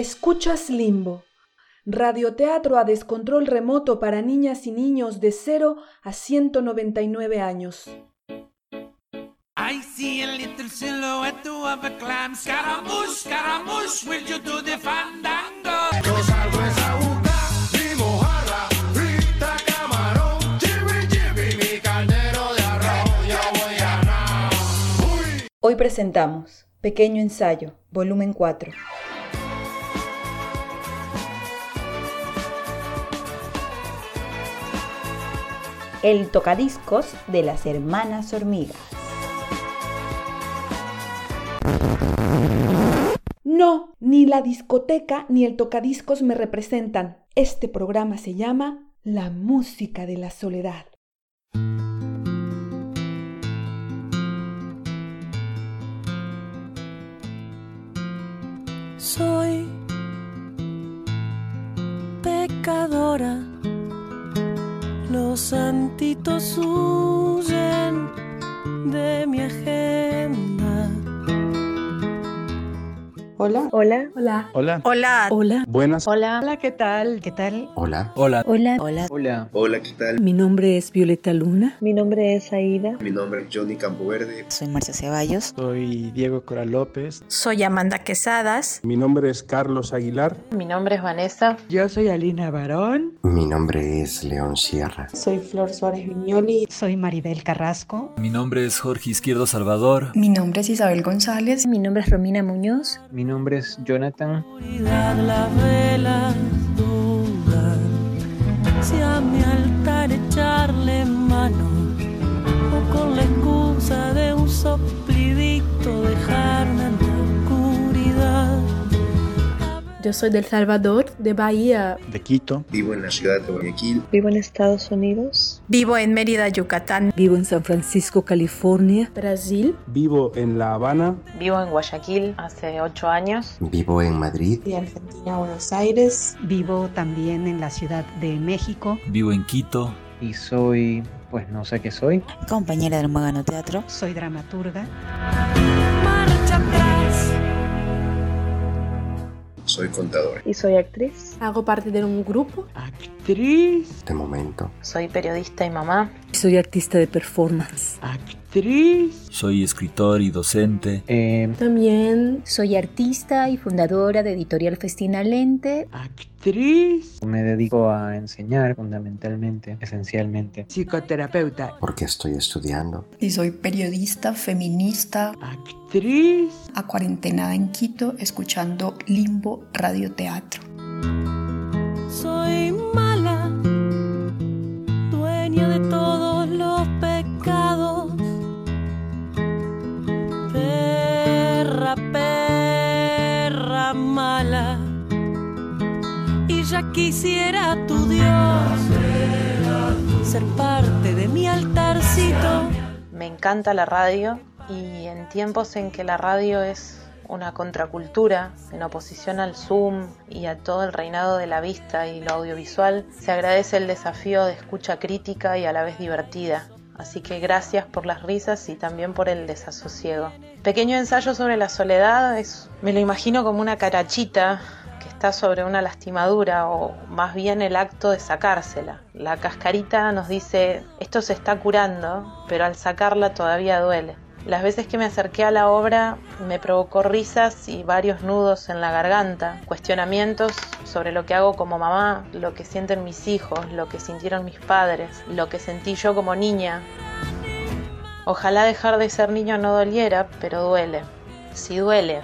Escuchas Limbo, radioteatro a descontrol remoto para niñas y niños de 0 a 199 años. I see a little silhouette of a clam. Scaramouche, Scaramouche, will you do the fandango? Yo salgo es a buscar mi mojarra, frita camarón, jibby jibby, mi caldero de arroz, yo voy a ganar. Uy. Hoy presentamos Pequeño Ensayo, volumen 4. El tocadiscos de las hermanas hormigas. No, ni la discoteca ni el tocadiscos me representan. Este programa se llama La música de la soledad. Soy pecadora, los santitos huyen de mi agenda. Hola. Hola. Hola. Hola. Hola. Hola. Buenas. Hola. Hola, ¿qué tal? ¿Qué tal? Hola. Hola. Hola. Hola. Hola. Hola, ¿qué tal? Mi nombre es Violeta Luna. Mi nombre es Aida. Mi nombre es Johnny Campoverde. Soy Marcia Ceballos. Soy Diego Coral López. Soy Amanda Quesadas. Mi nombre es Carlos Aguilar. Mi nombre es Vanessa. Yo soy Alina Barón. Mi nombre es León Sierra. Soy Flor Suárez Viñoli. Soy Maribel Carrasco. Mi nombre es Jorge Izquierdo Salvador. Mi nombre es Isabel González. Mi nombre es Romina Muñoz. Mi nombre es Jonathan. Las velas dudan si a mi altar echarle mano o con la excusa de un soplidito dejarme. Yo soy del Salvador, de Bahía. De Quito. Vivo en la ciudad de Guayaquil. Vivo en Estados Unidos. Vivo en Mérida, Yucatán. Vivo en San Francisco, California. Brasil. Vivo en La Habana. Vivo en Guayaquil hace ocho años. Vivo en Madrid. Y Argentina, Buenos Aires. Vivo también en la Ciudad de México. Vivo en Quito. Y soy, pues no sé qué soy. Compañera del Magano Teatro. Soy dramaturga. Soy contador. Y soy actriz. Hago parte de un grupo. Actriz. De momento. Soy periodista y mamá. Soy artista de performance. Actriz. Soy escritor y docente. Eh, También soy artista y fundadora de Editorial Festina Lente. Actriz. me dedico a enseñar fundamentalmente, esencialmente. Psicoterapeuta. Porque estoy estudiando. Y soy periodista, feminista. Actriz. A cuarentena en Quito, escuchando Limbo Radioteatro. Quisiera tu Dios ser parte de mi altarcito. Me encanta la radio y en tiempos en que la radio es una contracultura en oposición al Zoom y a todo el reinado de la vista y lo audiovisual, se agradece el desafío de escucha crítica y a la vez divertida. Así que gracias por las risas y también por el desasosiego. Pequeño ensayo sobre la soledad, es, me lo imagino como una carachita está sobre una lastimadura o más bien el acto de sacársela. La cascarita nos dice, esto se está curando, pero al sacarla todavía duele. Las veces que me acerqué a la obra me provocó risas y varios nudos en la garganta, cuestionamientos sobre lo que hago como mamá, lo que sienten mis hijos, lo que sintieron mis padres, lo que sentí yo como niña. Ojalá dejar de ser niño no doliera, pero duele. Si duele,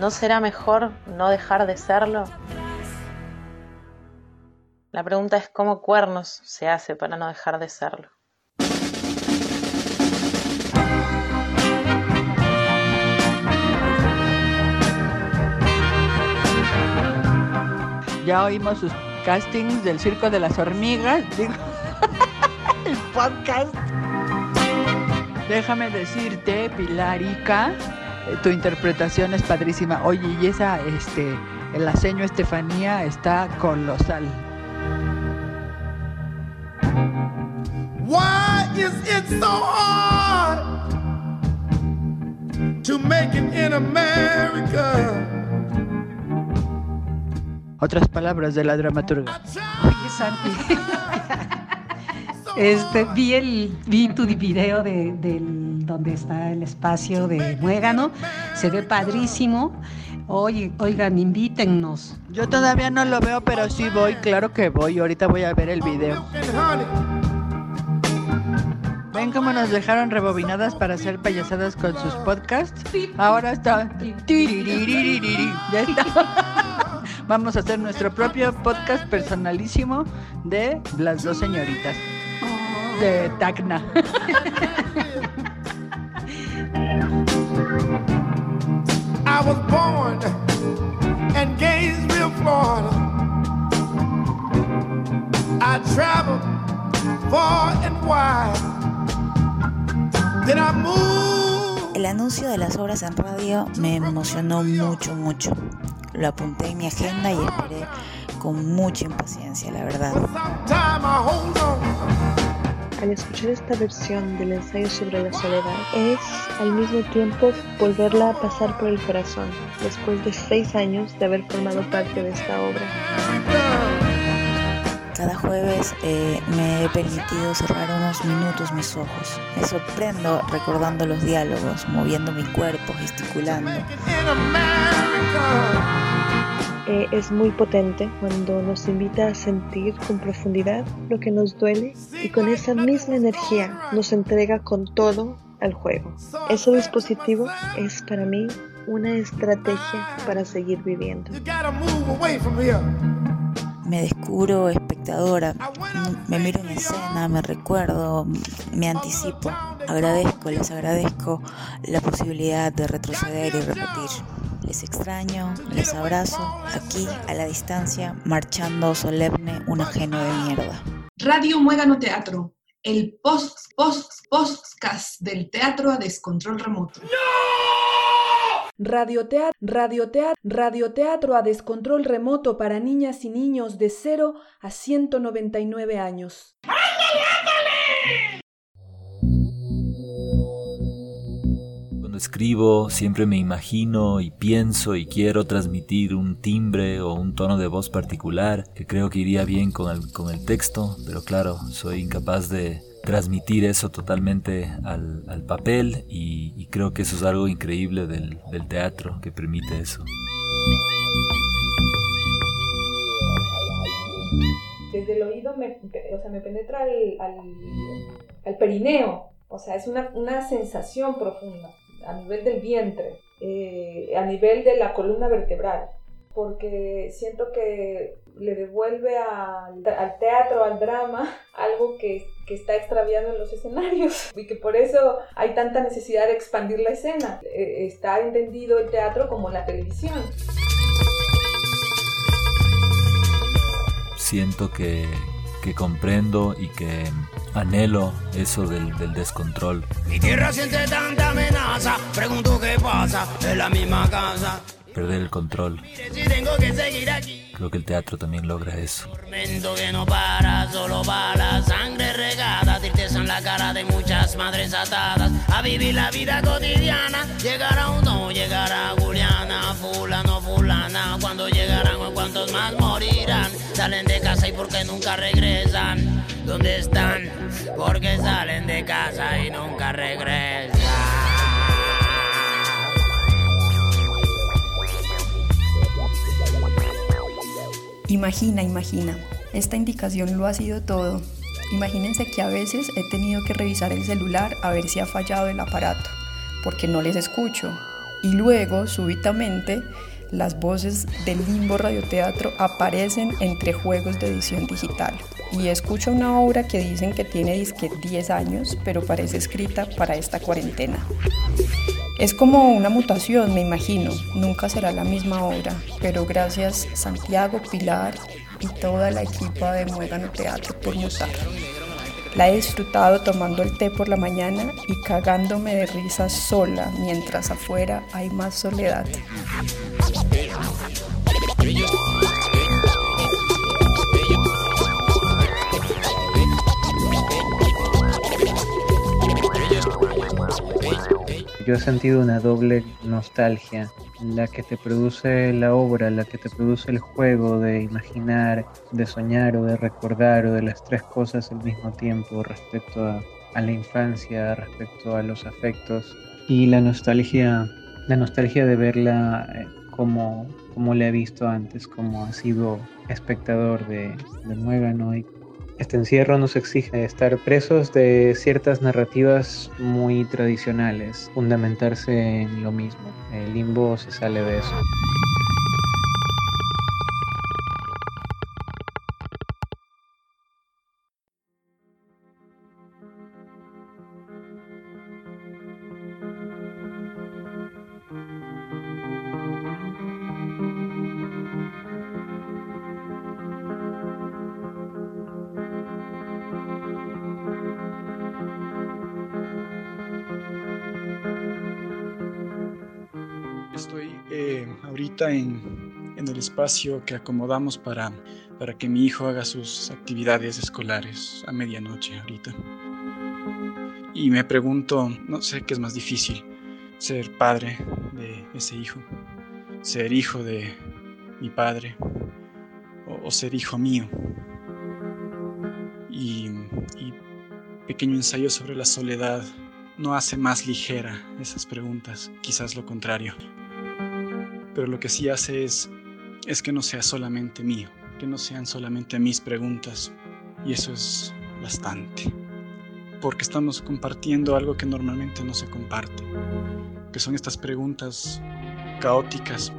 ¿no será mejor no dejar de serlo? La pregunta es cómo cuernos se hace para no dejar de serlo. Ya oímos sus castings del Circo de las Hormigas. El podcast. Déjame decirte, Pilarica, tu interpretación es padrísima. Oye, y esa, este, el aceño Estefanía está colosal. Why is it so hard to make it in America? Otras palabras de la dramaturga. Oye, Santi. Este, vi el vi tu video de, del donde está el espacio de Muégano, se ve padrísimo. Oye, oigan, invítennos. Yo todavía no lo veo, pero sí voy, claro que voy. Ahorita voy a ver el video. ¿Ven cómo nos dejaron rebobinadas para hacer payasadas con sus podcasts? Ahora está. Está. Vamos a hacer nuestro propio podcast personalísimo de las dos señoritas de Tacna. I was born in Gainesville, Florida. I traveled far and wide. Then I moved. El anuncio de las obras en radio me emocionó mucho, mucho. Lo apunté en mi agenda y esperé con mucha impaciencia, la verdad. Al escuchar esta versión del ensayo sobre la soledad, es al mismo tiempo volverla a pasar por el corazón, después de seis años de haber formado parte de esta obra. Cada jueves eh, me he permitido cerrar unos minutos mis ojos. Me sorprendo recordando los diálogos, moviendo mi cuerpo, gesticulando. Eh, es muy potente cuando nos invita a sentir con profundidad lo que nos duele y con esa misma energía nos entrega con todo al juego. Ese dispositivo es para mí una estrategia para seguir viviendo. Me descubro espectadora, me miro en escena, me recuerdo, me anticipo. Agradezco, les agradezco la posibilidad de retroceder y repetir. Les extraño, les abrazo, aquí a la distancia, marchando solemne un ajeno de mierda. Radio Muégano Teatro, el post, post, postcast del teatro a descontrol remoto. Radioteatro, radioteatro, radioteatro a descontrol remoto para niñas y niños de 0 a 199 años. Escribo siempre me imagino y pienso y quiero transmitir un timbre o un tono de voz particular que creo que iría bien con el, con el texto, pero claro, soy incapaz de transmitir eso totalmente al, al papel y, y creo que eso es algo increíble del, del teatro que permite eso. Desde el oído me, o sea, me penetra al, al, al perineo, o sea, es una, una sensación profunda a nivel del vientre, eh, a nivel de la columna vertebral, porque siento que le devuelve al, teatro, al drama, algo que, que, está extraviado en los escenarios y que por eso hay tanta necesidad de expandir la escena. Eh, está entendido el teatro como la televisión. Siento que, que comprendo y que anhelo eso del, del descontrol. Mi tierra siente tanta amenaza, pregunto qué pasa en la misma casa. Perder el control. Si tengo que seguir aquí. Creo que el teatro también logra eso. Tormento que no para, solo bala, sangre regada, tristeza en la cara de muchas madres atadas a vivir la vida cotidiana. Llegará o no llegará Juliana, fulano, fulana, cuando llegarán o cuántos más morirán. Salen de casa y porque nunca regresan. ¿Dónde están? Porque salen de casa y nunca regresan. Imagina, imagina. Esta indicación lo ha sido todo. Imagínense que a veces he tenido que revisar el celular a ver si ha fallado el aparato, porque no les escucho. Y luego, súbitamente, las voces del limbo radioteatro aparecen entre juegos de edición digital. Y escucho una obra que dicen que tiene disque 10 años, pero parece escrita para esta cuarentena. Es como una mutación, me imagino. Nunca será la misma obra, pero gracias Santiago, Pilar y toda la equipa de Muégano Teatro por mutar. La he disfrutado tomando el té por la mañana y cagándome de risa sola mientras afuera hay más soledad. Yo he sentido una doble nostalgia la que te produce la obra, la que te produce el juego de imaginar, de soñar o de recordar o de las tres cosas al mismo tiempo respecto a, la infancia, respecto a los afectos y la nostalgia, la nostalgia de verla eh, como, como la he visto antes, como ha sido espectador de, de Muégano y este encierro nos exige estar presos de ciertas narrativas muy tradicionales, fundamentarse en lo mismo. El limbo se sale de eso. En, el espacio que acomodamos para, para que mi hijo haga sus actividades escolares a medianoche ahorita. Y me pregunto, no sé qué es más difícil, ser padre de ese hijo, ser hijo de mi padre o, o ser hijo mío. Y, y pequeño ensayo sobre la soledad no hace más ligera esas preguntas, quizás lo contrario pero lo que sí hace es, es que no sea solamente mío, que no sean solamente mis preguntas. Y eso es bastante. Porque estamos compartiendo algo que normalmente no se comparte, que son estas preguntas caóticas.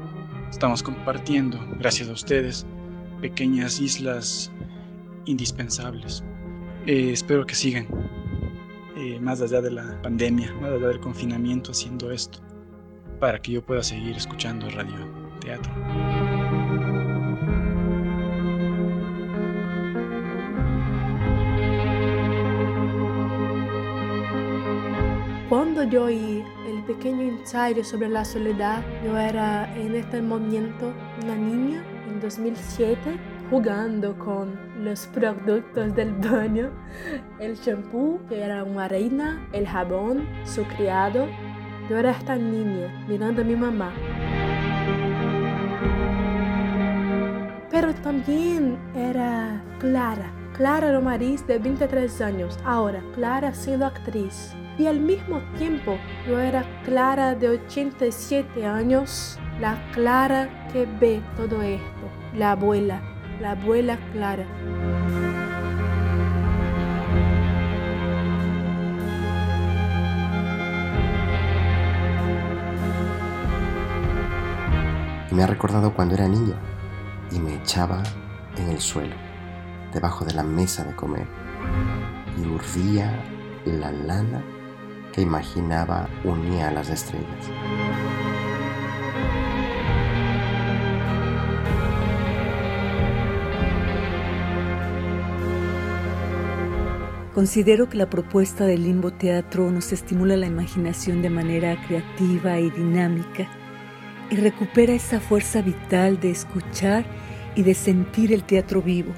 Estamos compartiendo, gracias a ustedes, pequeñas islas indispensables. Eh, espero que sigan, eh, más allá de la pandemia, más allá del confinamiento, haciendo esto para que yo pueda seguir escuchando radio teatro. Cuando yo oí el pequeño ensayo sobre la soledad, yo era en este momento una niña en 2007 jugando con los productos del baño, el shampoo, que era una reina, el jabón, su criado, yo era esta niña mirando a mi mamá. Pero también era Clara, Clara Romariz de 23 años, ahora Clara siendo actriz. Y al mismo tiempo yo era Clara de 87 años, la Clara que ve todo esto, la abuela, la abuela Clara. Me ha recordado cuando era niña y me echaba en el suelo, debajo de la mesa de comer, y urdía la lana que imaginaba unía a las estrellas. Considero que la propuesta del Limbo Teatro nos estimula la imaginación de manera creativa y dinámica y recupera esa fuerza vital de escuchar y de sentir el teatro vivo,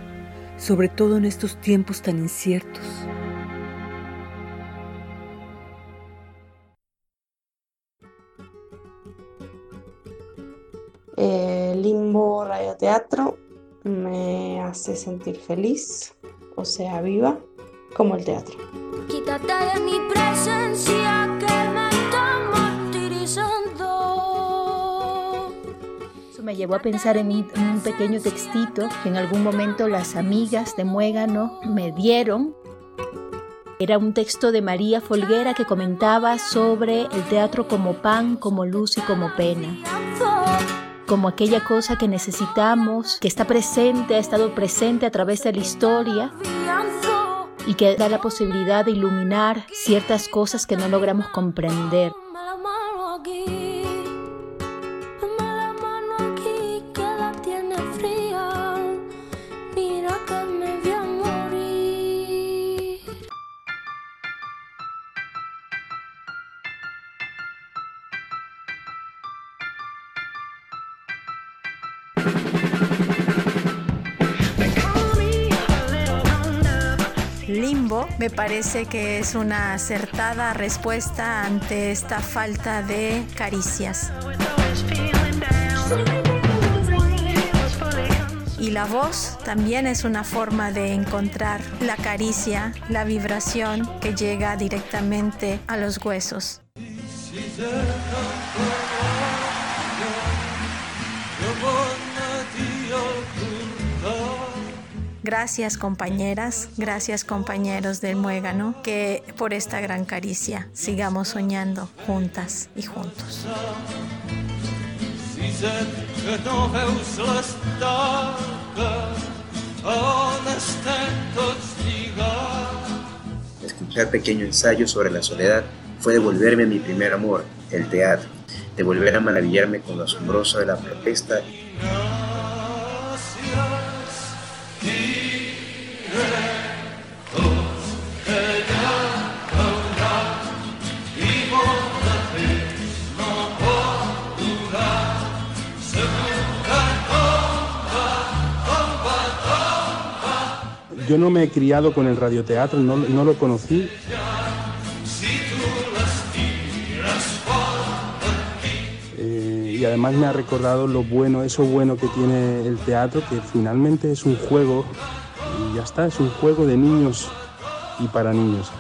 sobre todo en estos tiempos tan inciertos. Eh, Limbo Radioteatro me hace sentir feliz, o sea, viva, como el teatro. Quítate de mi presencia que me está me llevó a pensar en, un pequeño textito que en algún momento las amigas de Muégano me dieron. Era un texto de María Folguera que comentaba sobre el teatro como pan, como luz y como pena. Como aquella cosa que necesitamos, que está presente, ha estado presente a través de la historia y que da la posibilidad de iluminar ciertas cosas que no logramos comprender. Limbo me parece que es una acertada respuesta ante esta falta de caricias. Y la voz también es una forma de encontrar la caricia, la vibración que llega directamente a los huesos. Gracias compañeras, gracias compañeros del muégano, que por esta gran caricia sigamos soñando juntas y juntos. Escuchar pequeño ensayo sobre la soledad fue devolverme a mi primer amor, el teatro, de volver a maravillarme con lo asombroso de la protesta Yo no me he criado con el radioteatro, no, no lo conocí. Eh, y además me ha recordado lo bueno, eso bueno que tiene el teatro, que finalmente es un juego, y ya está, es un juego de niños y para niños.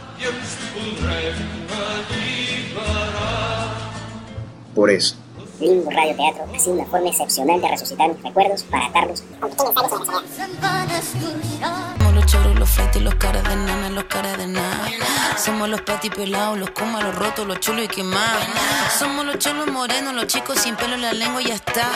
por eso. Limbo Radio Teatro ha sido una forma excepcional de resucitar mis recuerdos para atarlos con pequeños. Somos los choros, los fleites, los caras de nana, los caras de nada. Somos los patipelados, los comas, los rotos, los chulos y quemados. Somos los cholos morenos, los chicos sin pelo en la lengua y ya está.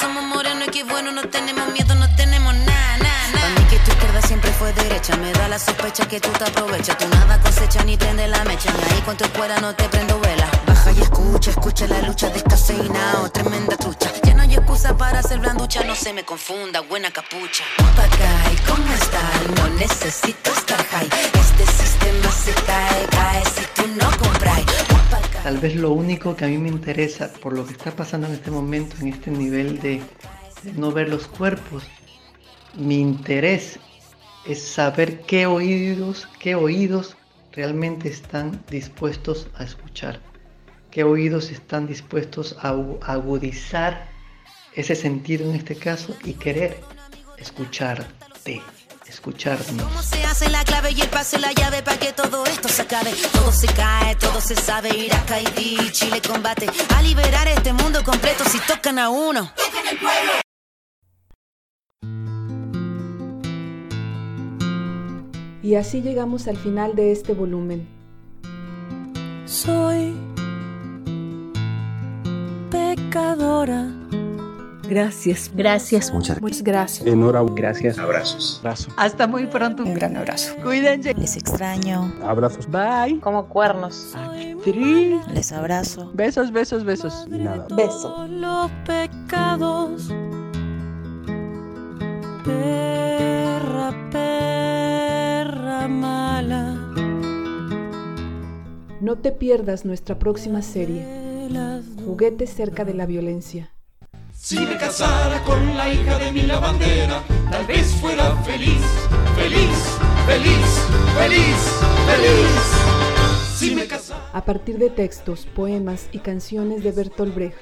Somos morenos y qué bueno, no tenemos miedo, no tenemos nada. Para mí que tu izquierda siempre fue derecha, me da la sospecha que tú te aprovechas. Tú nada cosecha ni prende la mecha, ni ahí tu escuela no te prendo vela. Y escucha, escucha la lucha descafeinado, tremenda trucha. Ya no hay excusa para ser blanducha, no se me confunda, buena capucha. ¿cómo estás? No necesito estar high. Este sistema se cae, cae si tú no compras. Tal vez lo único que a mí me interesa por lo que está pasando en este momento, en este nivel de, de no ver los cuerpos, mi interés es saber qué oídos, qué oídos realmente están dispuestos a escuchar, qué oídos están dispuestos a agu- agudizar ese sentido en este caso y querer escucharte, escucharnos. ¿Cómo se hace la clave y el pase la llave para que todo esto se acabe? Todo se cae, todo se sabe. Irak, Haití, Chile combate a liberar este mundo completo si tocan a uno. Y así llegamos al final de este volumen. Soy pecadora. Gracias. Gracias. Muchas Muchas gracias. Enhorabuena. Gracias. Abrazos. Hasta muy pronto. Un gran abrazo. Cuídense. Les extraño. Abrazos. Bye. Como cuernos. Tri. Les abrazo. Besos, besos, besos. Y nada. Beso. Los pecados. Perra, perra mala. No te pierdas nuestra próxima serie, Juguetes cerca de la violencia. Si me casara con la hija de mi lavandera, tal vez fuera feliz, feliz, feliz, feliz, feliz. Si me casara. A partir de textos, poemas y canciones de Bertolt Brecht,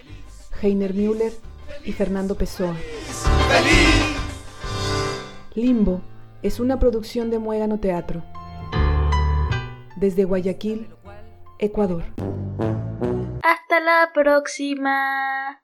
Heiner Müller y Fernando Pessoa. Limbo es una producción de Muégano Teatro. Desde Guayaquil, Ecuador. Hasta la próxima.